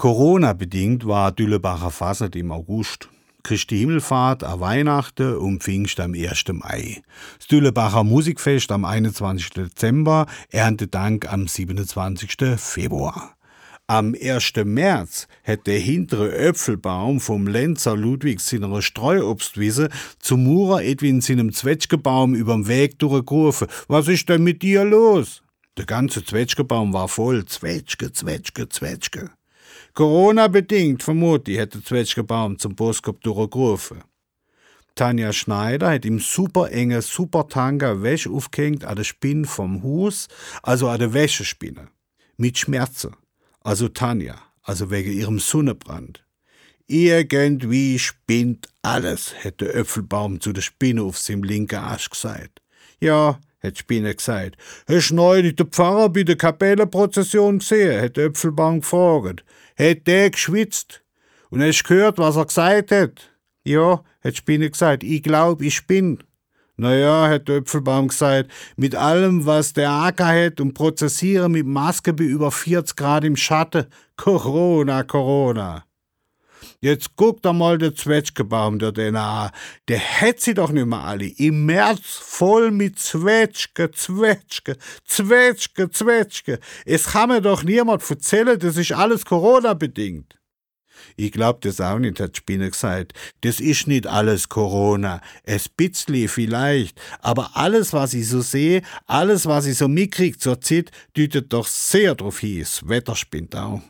Corona-bedingt war Düllebacher Fasnet im August. Christi Himmelfahrt a Weihnachten und Pfingst am 1. Mai. Das Düllebacher Musikfest am 21. Dezember, Erntedank am 27. Februar. Am 1. März hat der hintere Äpfelbaum vom Lenzer Ludwig seiner Streuobstwiese zum Murer Edwin seinem Zwetschgebaum überm Weg durchgerufen. Was ist denn mit dir los? Der ganze Zwetschgebaum war voll. Zwetschge, Zwetschge, Zwetschge. Corona-bedingt, vermute ich, hat der Zwetschgebaum zum Boskop durchgerufen. Tanja Schneider hat im super enge Supertanker Wäsche aufgehängt an der Spinne vom Hus, also an der Wäschespinne. Mit Schmerzen. Also Tanja, also wegen ihrem Sonnenbrand. Irgendwie spinnt alles, hätte der Äpfelbaum zu der Spinne auf seinem linken Arsch gesagt. Ja, hätt Spinne gesagt. Hast neulich den Pfarrer bei der Kapellenprozession gesehen? hätt der Äpfelbaum gefragt. Hätt der geschwitzt? Und hast gehört, was er gesagt hat? Ja, hätt Spinne gesagt. Ich glaub, ich bin. Naja, hat der Äpfelbaum gesagt, mit allem, was der Acker hat und prozessieren mit Maske bei über 40 Grad im Schatten. Corona, Corona. Jetzt guckt einmal der Zwetschgebaum der den an. Der hätt sie doch nicht mehr alle. Im März voll mit Zwetschge, Zwetschge, Zwetschge, Zwetschge. Es kann mir doch niemand erzählen, das ist alles Corona-bedingt. Ich glaub das auch nicht, hat Spinne gesagt. Das ist nicht alles Corona. Es bitzli vielleicht. Aber alles, was ich so sehe, alles, was ich so mitkrieg zur Zeit, deutet doch sehr drauf hin. Das Wetter spinnt auch.